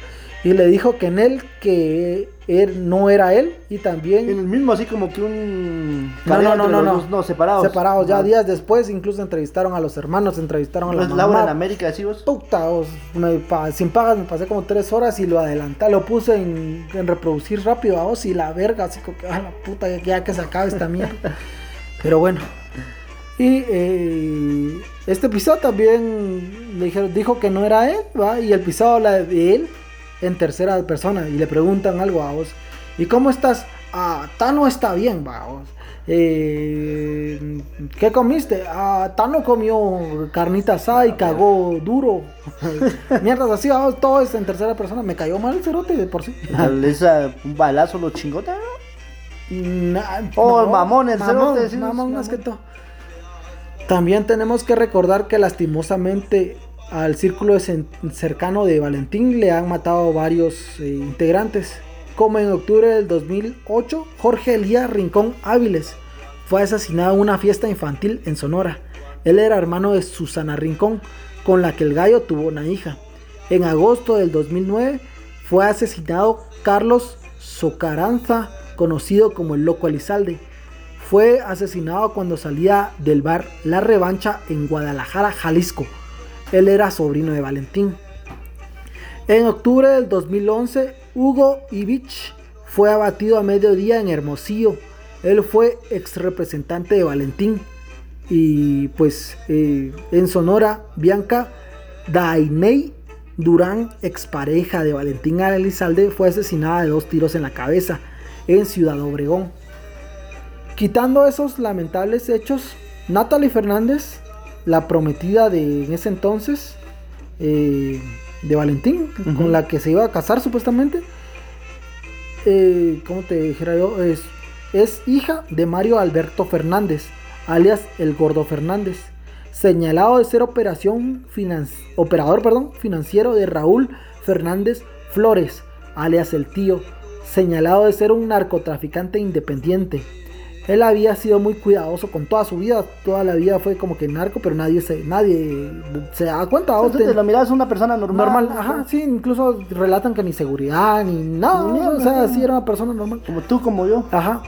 Y le dijo que en él, que él no era él y también... En el mismo, así como que un. No, no, no, no, no. dos, no, separados. Separados, ya días después incluso entrevistaron a los hermanos, entrevistaron a la Pues Laura en mamá. América, ¿sí vos? Puta, os- me pa- sin pagas me pasé como tres horas y lo adelanté, lo puse en, en reproducir rápido a vos y la verga, así como que, ah, la puta, ya, ya que se acabe esta mierda. <laughs> Pero bueno. Y eh, este episodio también le dijeron, dijo que no era él, ¿va? Y el episodio habla de él en tercera persona y le preguntan algo a vos. ¿Y cómo estás? Ah, Tano está bien, va vos. Eh, ¿Qué comiste? Ah, Tano comió carnita asada y cagó duro. <laughs> Mierdas así, vamos, todo es en tercera persona. Me cayó mal el cerote de por sí. Ah, un balazo lo chingota. Nah, Oh, el mamón, el mamón, cerote, mamón es más que mamón. todo. También tenemos que recordar que lastimosamente al círculo cercano de Valentín le han matado varios eh, integrantes. Como en octubre del 2008, Jorge Elías Rincón Áviles fue asesinado en una fiesta infantil en Sonora. Él era hermano de Susana Rincón, con la que el gallo tuvo una hija. En agosto del 2009 fue asesinado Carlos Socaranza, conocido como el Loco Elizalde. Fue asesinado cuando salía del bar La Revancha en Guadalajara, Jalisco. Él era sobrino de Valentín. En octubre del 2011, Hugo Ivich fue abatido a mediodía en Hermosillo. Él fue ex representante de Valentín. Y pues eh, en Sonora, Bianca Dainey Durán, expareja de Valentín Elizalde, fue asesinada de dos tiros en la cabeza en Ciudad Obregón. Quitando esos lamentables hechos, Natalie Fernández, la prometida de en ese entonces eh, de Valentín, con la que se iba a casar supuestamente, eh, ¿cómo te dijera yo? Es, es hija de Mario Alberto Fernández, alias el Gordo Fernández, señalado de ser operación operador perdón, financiero de Raúl Fernández Flores, alias el tío, señalado de ser un narcotraficante independiente. Él había sido muy cuidadoso con toda su vida, toda la vida fue como que narco, pero nadie se, nadie se da cuenta. Entonces te- lo miras una persona normal. normal, ajá, sí, incluso relatan que ni seguridad, ni nada, Ni o sea, sí era una persona normal. Como tú, como yo. Ajá.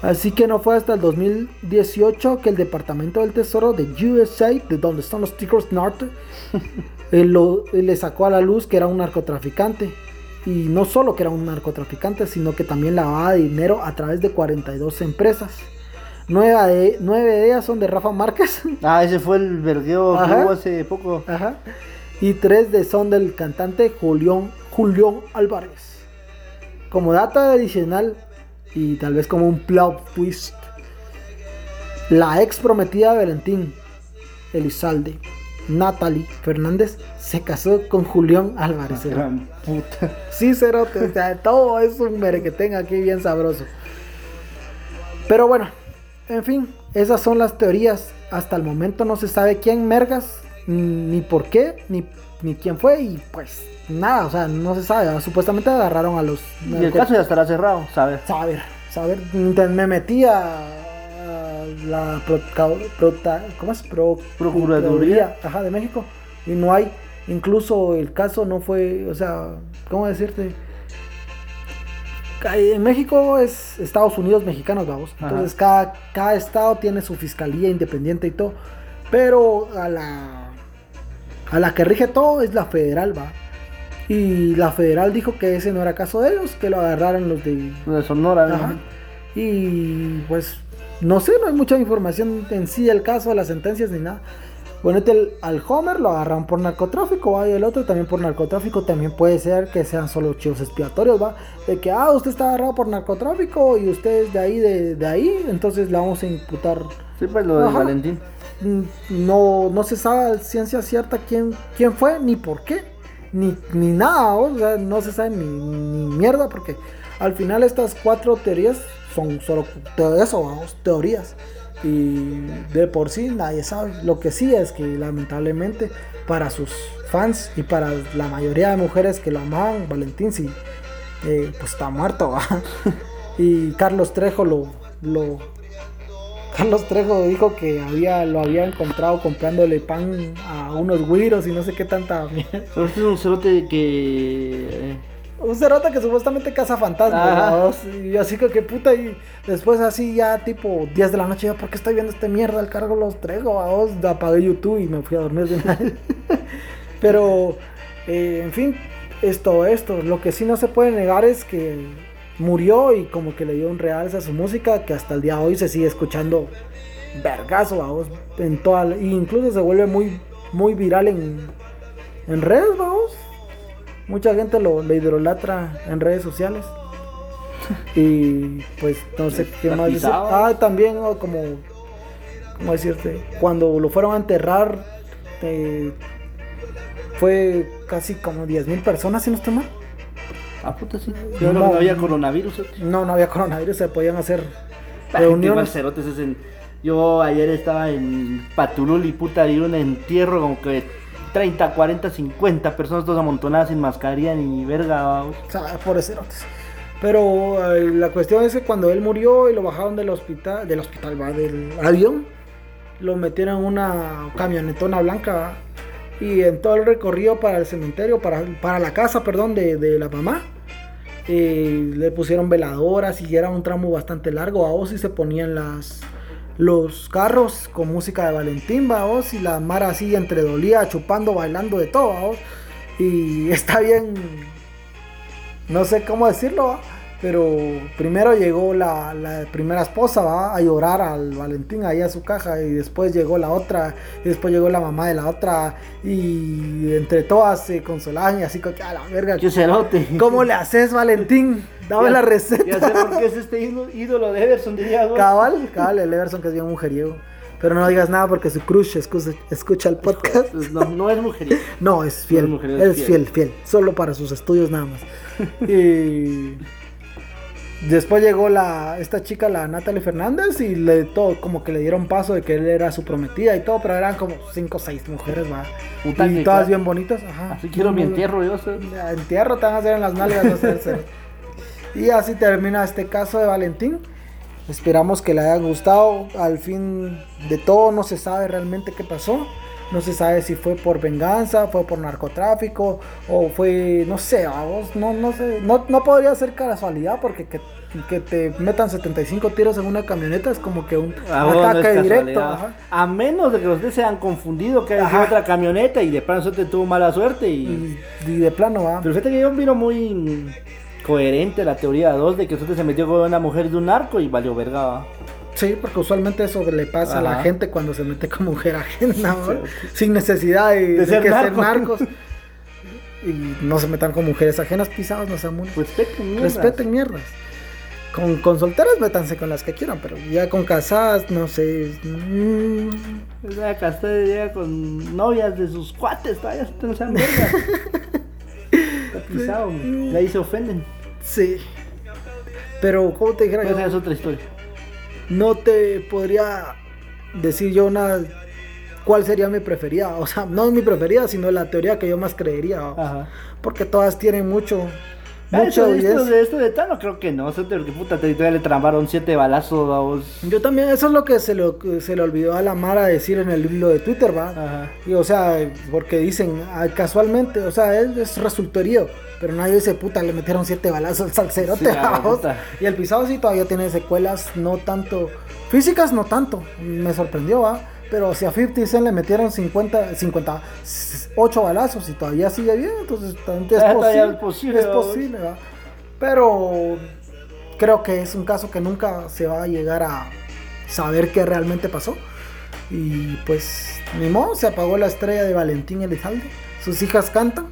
Así que no fue hasta el 2018 que el Departamento del Tesoro de USA, de donde están los Tigres Norte, <laughs> eh, lo- eh, le sacó a la luz que era un narcotraficante. Y no solo que era un narcotraficante, sino que también lavaba dinero a través de 42 empresas. Nueve de, nueve de ellas son de Rafa Márquez. <laughs> Ah, ese fue el vergueo que hubo hace poco. Ajá. Y tres de son del cantante Julián, Julián Álvarez. Como data adicional y tal vez como un plot twist, la ex prometida de Valentín, Elizalde, Natalie Fernández, se casó con Julián Álvarez. ¿eh? Gran puta. Sí, cerote, o sea, todo es un merequetén aquí bien sabroso. Pero bueno, en fin, esas son las teorías. Hasta el momento no se sabe quién mergas, ni por qué, ni, ni quién fue, y pues nada, o sea, no se sabe. Supuestamente agarraron a los. Y el caso ya estará cerrado. Saber, ver, te- me metí a, la pro- prota- ¿cómo es? Pro- Procuraduría. ajá, de México y no hay. Incluso el caso no fue, o sea, ¿cómo decirte? En México es Estados Unidos mexicanos, vamos. Entonces cada, cada estado tiene su fiscalía independiente y todo. Pero a la, a la que rige todo es la federal, va. Y la federal dijo que ese no era caso de ellos, que lo agarraron los de... De Sonora. Y pues no sé, no hay mucha información en sí del caso, de las sentencias ni nada. Ponete el- al Homer, lo agarraron por narcotráfico, ¿va? y el otro también por narcotráfico. También puede ser que sean solo chivos expiatorios, ¿va? De que, ah, usted está agarrado por narcotráfico y usted es de ahí, de, de ahí, entonces le vamos a imputar. Sí, pues lo de. Valentín. Mm, No, no se sabe a ciencia cierta quién, quién fue ni por qué, ni, ni nada, ¿va? o sea, no se sabe ni, ni mierda, porque al final estas cuatro teorías son solo eso, vamos, teorías. Y de por sí nadie sabe. Lo que sí es que lamentablemente para sus fans y para la mayoría de mujeres que lo amaban, Valentín sí, eh, pues está muerto. <laughs> y Carlos Trejo lo, lo, Carlos Trejo dijo que había, lo había encontrado comprándole pan a unos güiros y no sé qué tanta mierda. Pero este es un cerote que. Un cerota que supuestamente caza fantasmas. Y así que qué puta. Y después así ya tipo 10 de la noche, yo, ¿por qué estoy viendo este mierda? El cargo los traigo, vos. Apagué YouTube y me fui a dormir de una vez. <laughs> Pero, eh, en fin, esto, esto. Lo que sí no se puede negar es que murió y como que le dio un realce a su música que hasta el día de hoy se sigue escuchando vergazo, vamos. En toda, incluso se vuelve muy, muy viral en, en redes, vamos. Mucha gente lo, lo idolatra en redes sociales. Y pues no sé qué más decir. Ah, también oh, como, ¿cómo decirte? Cuando lo fueron a enterrar, eh, fue casi como 10 mil personas, si no estoy mal. Ah, puta, sí. Yo no, No. no había coronavirus. cerote. No, no había coronavirus, se podían hacer Ah, igual reuniones. cerotes es en- Yo ayer estaba en Patulul y puta, vi un entierro como que 30, 40, 50 personas todas amontonadas sin mascarilla ni verga. O sea, pobrecerotes. Pero eh, la cuestión es que cuando él murió y lo bajaron del hospital, del hospital, va, del avión, lo metieron en una camionetona blanca ¿va? y en todo el recorrido para el cementerio, para, para la casa, perdón, de, de la mamá, eh, le pusieron veladoras y era un tramo bastante largo, a vos y se ponían las los carros con música de Valentín, ¿va vos? y la Mara así entre dolía, chupando, bailando de todo, y <laughs> está bien no sé cómo decirlo. Pero primero llegó la, la primera esposa ¿va? a llorar al Valentín ahí a su caja y después llegó la otra y después llegó la mamá de la otra y entre todas se consolaban y así que a la verga, cerote. ¿cómo le haces Valentín? Dame Ya- la Ya sé receta. por qué es este ídolo, de Everson, diría vos. Cabal, cabal, el Everson que es bien mujeriego. Pero no digas nada porque su crush escucha, escucha el podcast. Pues No, no es mujer. <laughs> No, es fiel. No es mujer, es es fiel. fiel. fiel, Solo para sus estudios nada más. <laughs> y después llegó la esta chica, la Natalie Fernández, y le todo, como que le dieron paso de que él era su prometida y todo, pero eran como cinco o seis mujeres, va. Y todas bien bonitas. Ajá. Así quiero mi entierro, yo sé. Entierro te van a hacer en las nalgas. no sé, sé. y así termina este caso de Valentín. Esperamos que le haya gustado. Al fin de todo no se sabe realmente qué pasó. No se sabe si fue por venganza, fue por narcotráfico o fue, no sé, vamos, no, no sé. No, no podría ser casualidad porque que, que te metan 75 tiros en una camioneta es como que un Ah, no ataque directo. ajá. A menos de que ustedes se hayan confundido que Ajá. otra camioneta y de pronto te tuvo mala suerte y... Y, y de plano va. Pero fíjate que yo vino muy coherente la teoría 2 de que usted se metió con una mujer de un narco y valió verga. ¿va? Sí, porque usualmente eso le pasa a la gente cuando se mete con mujer ajena, sin necesidad de, de ser que ser narco. narcos. Y no se metan con mujeres ajenas pisados, no sean muy... Respeten, mierdas. Respeten mierdas. Con, con solteras métanse con las que quieran, pero ya con casadas, no sé. mm, usted llega con novias de sus cuates, todavía no sean vergas. <laughs> Está pisado, y ahí se ofenden. sí. Pero, ¿cómo te dijera? Esa es otra historia. No te podría decir yo una cuál sería mi preferida. O sea, no mi preferida, sino la teoría que yo más creería. Porque todas tienen mucho, Ah, mucha esto, de esto de Tano creo que no, Sote, porque puta, te, todavía le tramaron siete balazos a vos. Yo también, eso es lo que se, lo, se le olvidó a la Mara decir en el hilo de Twitter, va. Ajá. Y, o sea, porque dicen ah, casualmente, o sea, él es resultorío, pero nadie dice, puta, le metieron siete balazos al salserote, Sí. Y el pisado sí todavía tiene secuelas, no tanto, físicas no tanto, me sorprendió, va. Pero si a 50 Cent le metieron 50, 58 balazos y todavía sigue bien, entonces también es <laughs> posible. es posible, Es posible, va. Pero creo que es un caso que nunca se va a llegar a saber qué realmente pasó. Y pues, ni modo, se apagó la estrella de Valentín Elizalde. Sus hijas cantan.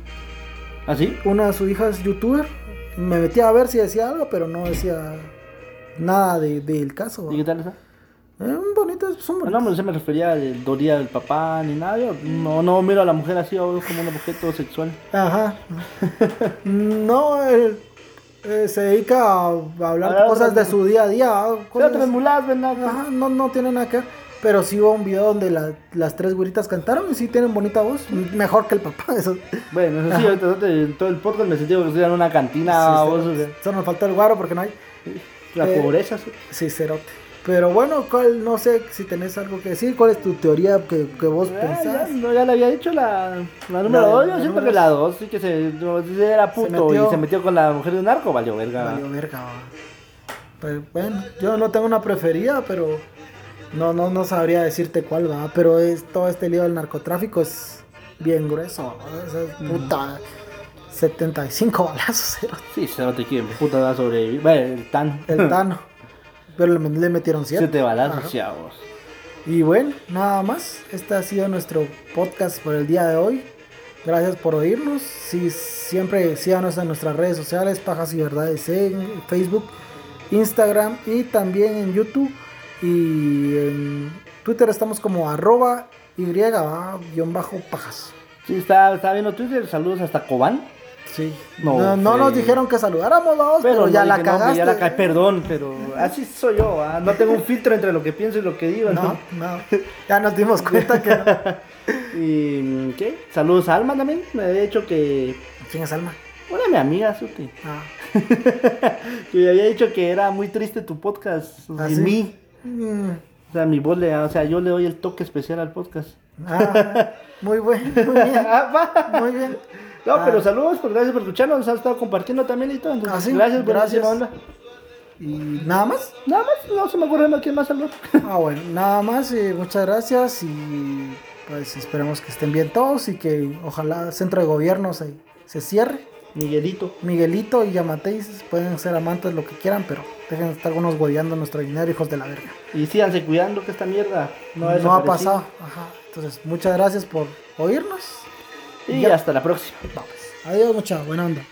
¿Así? Una de sus hijas es youtuber. Me metí a ver si decía algo, pero no decía nada de- del caso. ¿Y qué tal está? Eh, bonitas, son No, bonitas. no, no se me refería al dolía del papá ni nada. Yo no, no miro a la mujer así o como un objeto sexual. Ajá. <laughs> no, él, eh, se dedica a hablar Ah, cosas de su día a día. ah, cosas- mulas, ¿verdad? Ajá, no, no tiene nada que ver. Pero sí hubo un video donde la- las tres güeritas cantaron y sí tienen bonita voz. Mejor que el papá. Eso. Bueno, eso sí, ahorita, ahorita en todo el podcast me sentí como que estoy en una cantina. Sí, vos, o sea, Solo nos falta el guaro porque no hay. la Eh, pobreza. sí. Sí, cerote. Pero bueno, ¿cuál, no sé si tenés algo que decir. ¿Cuál es tu teoría que, que vos Ah, ya, pensás? no, ya le había dicho la, la número La- 2. Yo siento que la 2 sí que se, era puto metió- y se metió con la mujer de un narco, valió verga. Valió verga. Pues bueno, yo no tengo una preferida, pero no, no, no sabría decirte cuál va. Pero es todo este lío del narcotráfico es bien grueso. es puta. 75 balazos. Sí, se te quiere, puta va a sobrevivir. Bueno, el tan. El <laughs> Tano. Pero le, le metieron 7. Siete balazos, Ajá. ya vos. Y bueno, nada más. Este ha sido nuestro podcast por el día de hoy. Gracias por oírnos. Si siempre síganos en nuestras redes sociales, Pajas y Verdades en Facebook, Instagram y también en YouTube. Y en Twitter estamos como arroba y va, guion bajo pajas. Sí, está, está viendo Twitter. Saludos hasta Cobán. Sí. No, No, nos dijeron que saludáramos, vamos, pero, Pero ya no la dije, no, cagaste. ya la ca- Perdón, pero así soy yo. ah, No tengo un filtro entre lo que pienso y lo que digo. No, ¿no? Ya nos dimos cuenta que no. <laughs> ¿Y qué? Saludos a Alma también. Me había dicho que. ¿Quién es Alma? Una de mi amiga, Suti. Ah. <laughs> que me había dicho que era muy triste tu podcast. ¿Ah, y sí? mí. Mm. O sea, mi voz le, o sea, yo le doy el toque especial al podcast. Ah, muy bueno, muy bien. <laughs> Ah. Muy bien. No, Ah. pero saludos, pues gracias por escucharnos, nos has estado compartiendo también y todo. Entonces, Ah, sí, gracias, gracias. buenísima onda. ¿Y nada más? Nada más, no se me ocurre quién más saludar. Ah, bueno, nada más. y muchas gracias y pues esperemos que estén bien todos y que ojalá el centro de gobierno se, se cierre. Miguelito. Miguelito y Yamateis pueden ser amantes lo que quieran, pero dejen de estar unos hueveando nuestro dinero, hijos de la verga. Y síganse cuidando que esta mierda no, No, ha pasado. Ajá. Entonces, muchas gracias por oírnos. Y Ya. hasta la próxima. Vamos. Adiós, mucha buena onda.